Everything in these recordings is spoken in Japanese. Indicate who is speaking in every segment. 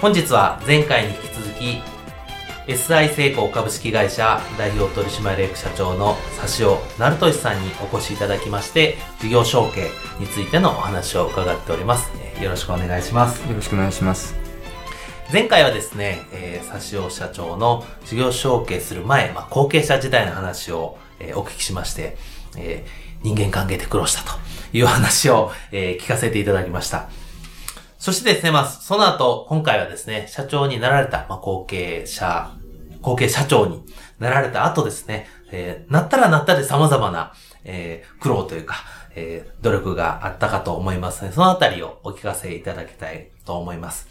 Speaker 1: 本日は前回に引き続き SI 成功株式会社代表取締役社長の指尾成俊さんにお越しいただきまして事業承継についてのお話を伺っております。よろしくお願いします。
Speaker 2: よろしくお願いします。
Speaker 1: 前回はですね、えー、指尾社長の事業承継する前、まあ、後継者時代の話を、えー、お聞きしまして、えー、人間関係で苦労したという話を、えー、聞かせていただきました。そしてですね、まあ、その後、今回はですね、社長になられた、まあ、後継者、後継社長になられた後ですね、えー、なったらなったで様々な、えー、苦労というか、えー、努力があったかと思いますので、そのあたりをお聞かせいただきたいと思います。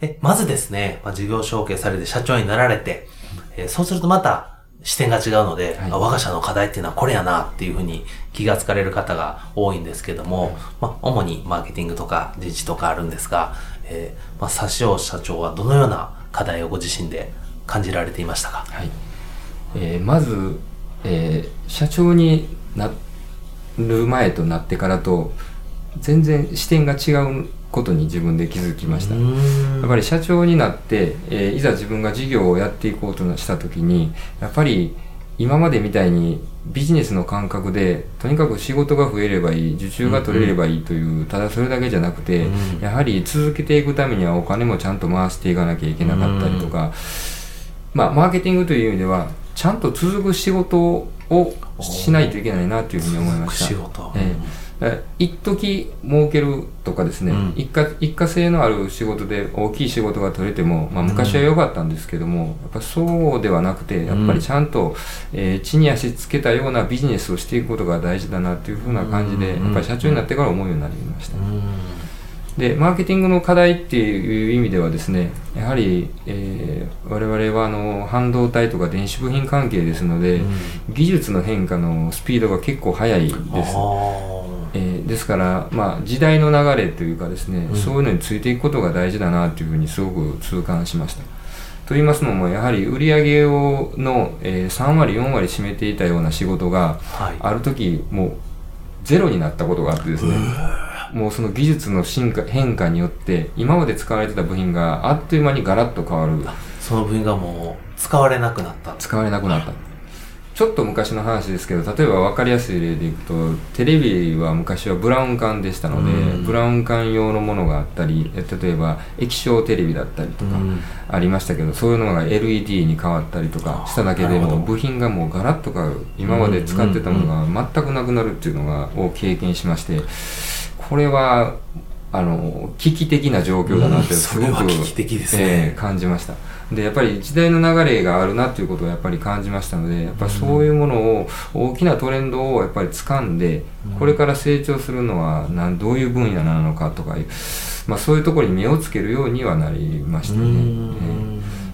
Speaker 1: でまずですね、まあ、事業承継されて社長になられて、えー、そうするとまた、視点が違うので、はい、我が社の課題っていうのはこれやなっていうふうに気がつかれる方が多いんですけども、まあ、主にマーケティングとか人事とかあるんですが、えー、まあ、佐尾社長はどのような課題をご自身で感じられていましたか、はい。
Speaker 2: えー、まず、えー、社長になる前となってからと全然視点が違うことに自分で気づきました。やっぱり社長になって、えー、いざ自分が事業をやっていこうとした時にやっぱり今までみたいにビジネスの感覚でとにかく仕事が増えればいい受注が取れればいいという、うんうん、ただそれだけじゃなくて、うん、やはり続けていくためにはお金もちゃんと回していかなきゃいけなかったりとか、うん、まあマーケティングという意味ではちゃんと続く仕事をしないといけないなというふうに思いました。えー一時儲けるとかですね、うん、一過一過性のある仕事で大きい仕事が取れても、まあ、昔は良かったんですけども、うん、やっぱそうではなくてやっぱりちゃんと、えー、地に足つけたようなビジネスをしていくことが大事だなというふうな感じで、やっぱり社長になってから思うようになりました。でマーケティングの課題っていう意味ではですねやはり、えー、我々はあの半導体とか電子部品関係ですので、うん、技術の変化のスピードが結構速いです。えー、ですから、まあ、時代の流れというかですね、うん、そういうのについていくことが大事だなというふうにすごく痛感しました。と言いますのもやはり売上をの、えー、3割4割占めていたような仕事が、はい、ある時もうゼロになったことがあってですね、もうその技術の進化変化によって今まで使われてた部品があっという間にガラッと変わる。
Speaker 1: その部品がもう使われなくなった。
Speaker 2: 使われなくなったちょっと昔の話ですけど例えば分かりやすい例でいくとテレビは昔はブラウン管でしたので、ブラウン管用のものがあったり例えば液晶テレビだったりとかありましたけど、そういうのが LED に変わったりとかしただけでも部品がもうガラッと変わる今まで使ってたものが全くなくなるっていうのがを経験しましてこれはあの危機的な状況だなってすごく、
Speaker 1: 危機的ですね、
Speaker 2: えー、感じましたでやっぱり時代の流れがあるなっていうことをやっぱり感じましたのでやっぱそういうものを大きなトレンドをやっぱり掴んでこれから成長するのは何どういう分野なのかとかいう、まあ、そういうところに目をつけるようにはなりましたね。えー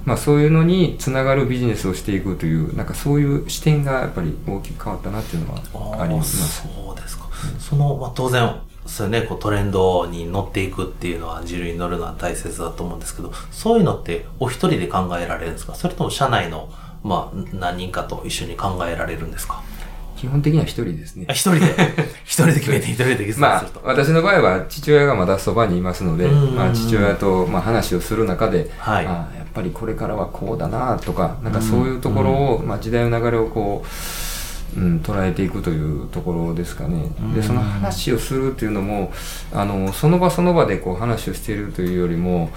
Speaker 2: まあ、そういうのにつながるビジネスをしていくというなんかそういう視点がやっぱり大きく変わったなっていうのはあります。
Speaker 1: そうですか、その、まあ、当然そうね、こうトレンドに乗っていくっていうのは、自流に乗るのは大切だと思うんですけど、そういうのってお一人で考えられるんですか？それとも社内の、まあ、何人かと一緒に考えられるんですか？
Speaker 2: 基本的には一人ですね。
Speaker 1: 一人で？一人で決めて、一人で決め
Speaker 2: すまあ、私の場合は父親がまだそばにいますので、まあ、父親と、まあ、話をする中で、はい、あやっぱりこれからはこうだなとか、なんかそういうところを、まあ、時代の流れをこう、うん、捉えていくというところですかね。でその話をするっていうのもあのその場その場でこう話をしているというよりも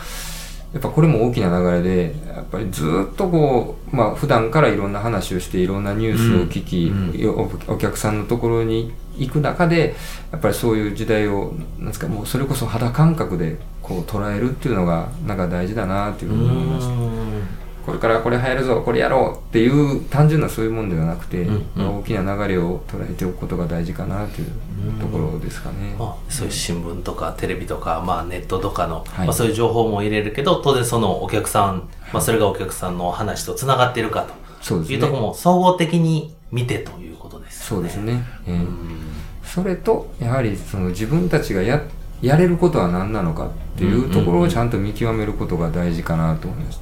Speaker 2: やっぱこれも大きな流れで、やっぱりずっとこう、まあ普段からいろんな話をしていろんなニュースを聞き、おお客さんのところに行く中で、やっぱりそういう時代を、なんですか、もうそれこそ肌感覚でこう捉えるっていうのが、なんか大事だなっていうふうに思いました。これからこれ流行るぞ、これやろうっていう単純なそういうもんではなくて、
Speaker 1: うんうん。
Speaker 2: 大きな流れを捉えておくことが大事かなというところですかね。
Speaker 1: まあ、そういう新聞とかテレビとか、まあ、ネットとかの、
Speaker 2: はい。
Speaker 1: まあ、そういう情報も入れるけど当然そのお客さん、まあ、それがお客さんの話とつながっているかと。いうところも総合的に見てということですよね。
Speaker 2: そうですね。えー
Speaker 1: うん。
Speaker 2: それと、やはりその自分たちがや、やれることは何なのかっていうところをちゃんと見極めることが大事かなと思います。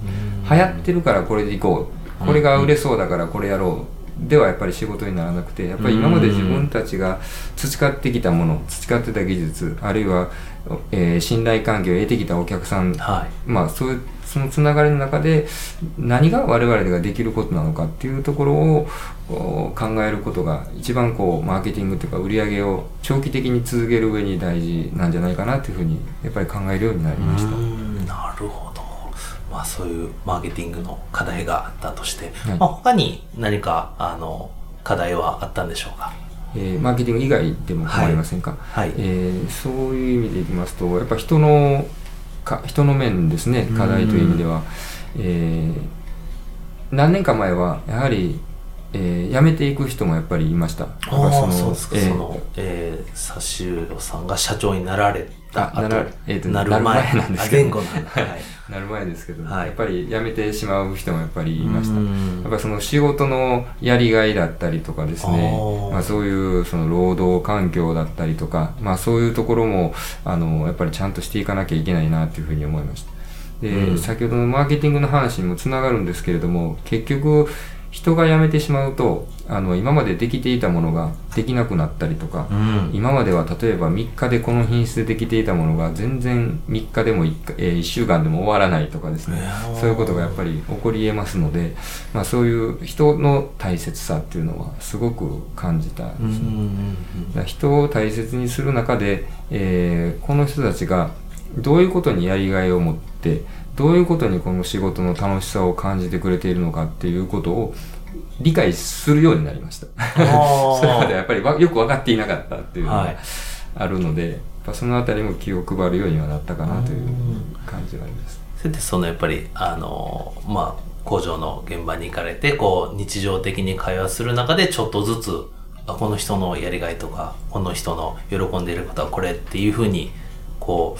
Speaker 2: 流行ってるからこれでいこう。これが売れそうだからこれやろう。ではやっぱり仕事にならなくて、やっぱり今まで自分たちが培ってきたもの、培ってた技術、あるいは、えー信頼関係を得てきたお客さん
Speaker 1: はい。
Speaker 2: まあ、そういうそのつながりの中で何が我々ができることなのかっていうところを考えることが一番こうマーケティングというか売り上げを長期的に続ける上に大事なんじゃないかなというふうにやっぱり考えるようになりました。
Speaker 1: うんなるほど。まあそういうマーケティングの課題があったとして、
Speaker 2: はい。
Speaker 1: まあ他に何か、あの、課題はあったんでしょうか？
Speaker 2: えーマーケティング以外でも構いませんか、
Speaker 1: はい。
Speaker 2: えーそういう意味でいきますとやっぱ人のか人の面ですね課題という意味では、えー何年か前はやはり、えー辞めていく人もやっぱりいました。
Speaker 1: ああ、そうですか。
Speaker 2: えー
Speaker 1: その、えー、サシュロさんが社長になられた
Speaker 2: ならえーと
Speaker 1: なる前
Speaker 2: 前なんですけど
Speaker 1: あ前後なんだ。はい。
Speaker 2: なる前ですけど、
Speaker 1: はい
Speaker 2: やっぱり辞めてしまう人もやっぱりいました。
Speaker 1: うん
Speaker 2: やっぱりその仕事のやりがいだったりとかですねまあ、そういうその労働環境だったりとか、まあ、そういうところもあのやっぱりちゃんとしていかなきゃいけないなというふうに思いました。で、
Speaker 1: うん
Speaker 2: 先ほどのマーケティングの話にもつながるんですけれども結局人が辞めてしまうとあの今までできていたものができなくなったりとか、
Speaker 1: うん。
Speaker 2: 今までは例えば3日でこの品質でできていたものが全然3日でも 1, え1週間でも終わらないとかですねそういうことがやっぱり起こり得ますので、まあ、そういう人の大切さっていうのはすごく感じたん
Speaker 1: うん
Speaker 2: ですね。人を大切にする中で、えーこの人たちがどういうことにやりがいを持ってどういうことにこの仕事の楽しさを感じてくれているのかっていうことを理解するようになりました。
Speaker 1: ー
Speaker 2: それまでやっぱりわよく分かっていなかったっていうのが
Speaker 1: はい
Speaker 2: あるので、やっぱそのあたりも気を配るようにはなったかなという感じがあります。
Speaker 1: それでそのやっぱり、あの、まあ、工場の現場に行かれて、こう、日常的に会話する中で、ちょっとずつ、あこの人のやりがいとか、この人の喜んでいることはこれっていうふうに、こ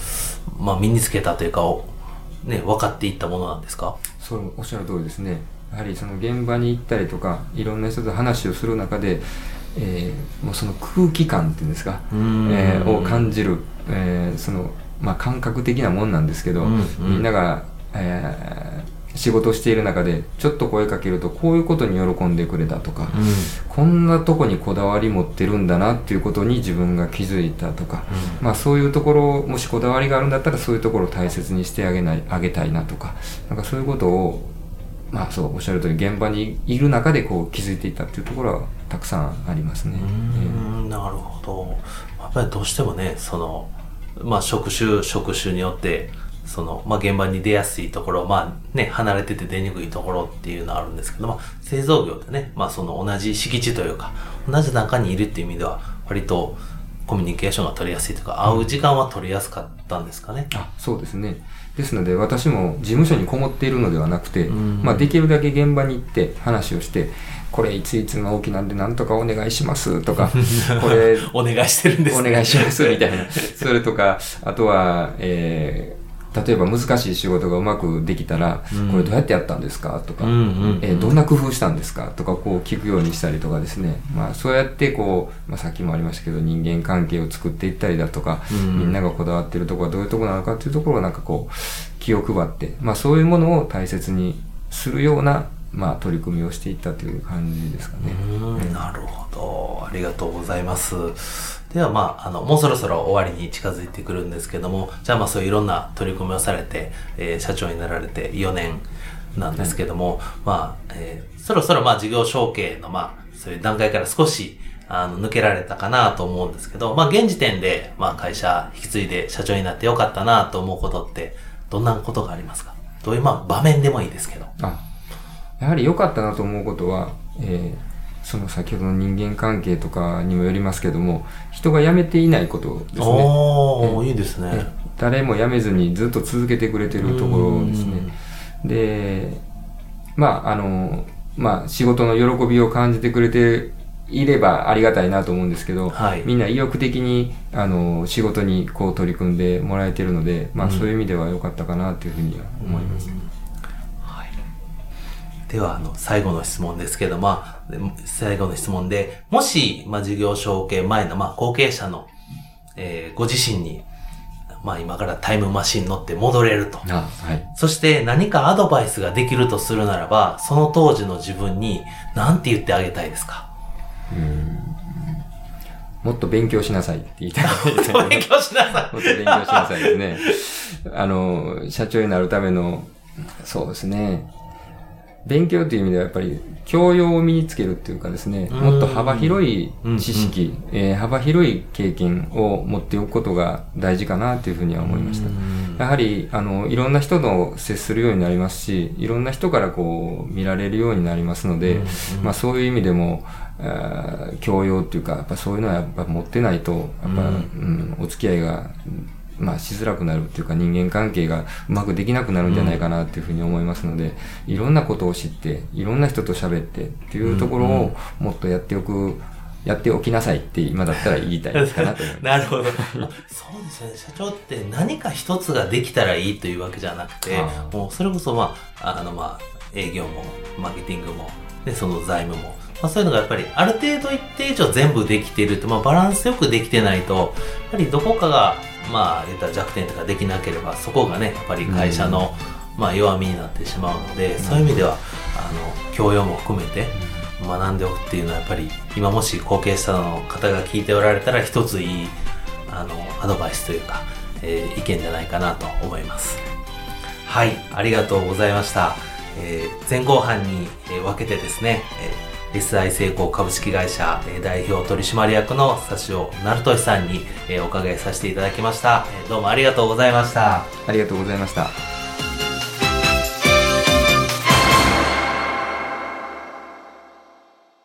Speaker 1: う、まあ、身につけたというか、おね、分かっていったものなんですか？
Speaker 2: そうおっしゃる通りですね。やはりその現場に行ったりとか、いろんな人と話をする中で、えーもうその空気感っていうんですか、
Speaker 1: うん。
Speaker 2: えーを感じる、えーその、まあ、感覚的なもんなんですけど、
Speaker 1: うんうん。
Speaker 2: みんなが、えー仕事をしている中で、ちょっと声かけると、こういうことに喜んでくれたとか、こんなとこにこだわり持ってるんだなっていうことに自分が気づいたとか、まあそういうところ、もしこだわりがあるんだったらそういうところを大切にしてあげない、あげたいなとか、なんかそういうことを、まあそう、おっしゃる通り現場にいる中でこう気づいていったっていうところはたくさんありますね。
Speaker 1: うーんなるほど。やっぱりどうしてもね、その、まあ職種、職種によって、その、まあ現場に出やすいところ、まあね、離れてて出にくいところっていうのはあるんですけど、まあ製造業ってね、まあその同じ敷地というか、同じ中にいるっていう意味では、割とコミュニケーションが取りやすいというか、会う時間は取りやすかったんですかね。
Speaker 2: あそうですね。ですので私も事務所にこもっているのではなくて、
Speaker 1: うん
Speaker 2: まあ、できるだけ現場に行って話をして、これいついつ納期なんでなんとかお願いしますとか、これ
Speaker 1: お願いしてるんです
Speaker 2: お願いしますみたいな。それとか、あとは、えー例えば難しい仕事がうまくできたら、
Speaker 1: うん。
Speaker 2: これどうやってやったんですか？とか、
Speaker 1: うんうん
Speaker 2: えーどんな工夫したんですか？とかこう聞くようにしたりとかですね。まあそうやってこう、まあさっきもありましたけど人間関係を作っていったりだとか、
Speaker 1: うん。
Speaker 2: みんながこだわっているところはどういうところなのかっていうところをなんかこう気を配って、まあそういうものを大切にするようなまあ取り組みをしていったという感じですかね。
Speaker 1: うんなるほど。ありがとうございます。ではまあ、あの、もうそろそろ終わりに近づいてくるんですけども、じゃあまあそういういろんな取り組みをされて、えー社長になられて4年なんですけども、まあ、えーそろそろまあ事業承継のまあ、そういう段階から少し、あの、抜けられたかなと思うんですけど、まあ現時点で、まあ会社引き継いで社長になってよかったなと思うことって、どんなことがありますか？どういう、まあ、場面でもいいですけど。
Speaker 2: あ、やはり良かったなと思うことは、えーその先ほどの人間関係とかにもよりますけども、人が辞めていないことですね。
Speaker 1: おー、いいですね。
Speaker 2: え誰も辞めずにずっと続けてくれてるところですね。で、まあ、あの、まあ、仕事の喜びを感じてくれていればありがたいなと思うんですけど、
Speaker 1: はい
Speaker 2: みんな意欲的に、あの、仕事にこう取り組んでもらえてるので、まあ、そういう意味では良かったかなというふうには思います。
Speaker 1: はい。では、あの、最後の質問ですけど、まあ、で最後の質問で、もし、まあ、事業承継前の、まあ、後継者の、えーご自身に、まあ、今からタイムマシン乗って戻れると。
Speaker 2: あ、はい。
Speaker 1: そして何かアドバイスができるとするならば、その当時の自分に何て言ってあげたいですか？
Speaker 2: もっと勉強しなさいって言いたい。
Speaker 1: 勉強しなさ
Speaker 2: もっと勉強しなさいですね。あの、社長になるための、そうですね。勉強という意味ではやっぱり教養を身につけるっていうかですね、
Speaker 1: うん。
Speaker 2: もっと幅広い知識、えー幅広い経験を持っておくことが大事かなというふうには思いました。やはり、あの、いろんな人と接するようになりますし、いろんな人からこう、見られるようになりますので、まあそういう意味でも、教養っていうか、やっぱそういうのはやっぱ持ってないと、やっぱ、うん、お付き合いが、まあしづらくなるっていうか人間関係がうまくできなくなるんじゃないかなっていうふうに思いますので、いろんなことを知って、いろんな人と喋ってっていうところをもっとやっておく、やっておきなさいって今だったら言いたいかなと思います。
Speaker 1: なるほど。あそうですよね。社長って何か一つができたらいいというわけじゃなくてもうそれこそまあ、あのまあ、営業も、マーケティングも、で、その財務も、まあそういうのがやっぱりある程度一定以上全部できていると、まあバランスよくできてないと、やっぱりどこかが、まあ言ったら弱点とかできなければ、そこがね、やっぱり会社の、まあ弱みになってしまうので、そういう意味では、あの、教養も含めて、学んでおくっていうのはやっぱり今もし後継者の方が聞いておられたら一ついいあのアドバイスというか、えー意見じゃないかなと思います。はいありがとうございました、えー前後半に、え分けてですね、えー SI 成功株式会社、え代表取締役の佐尾成俊さんに、えお伺いさせていただきました、えどうもありがとうございました
Speaker 2: ありがとうございました。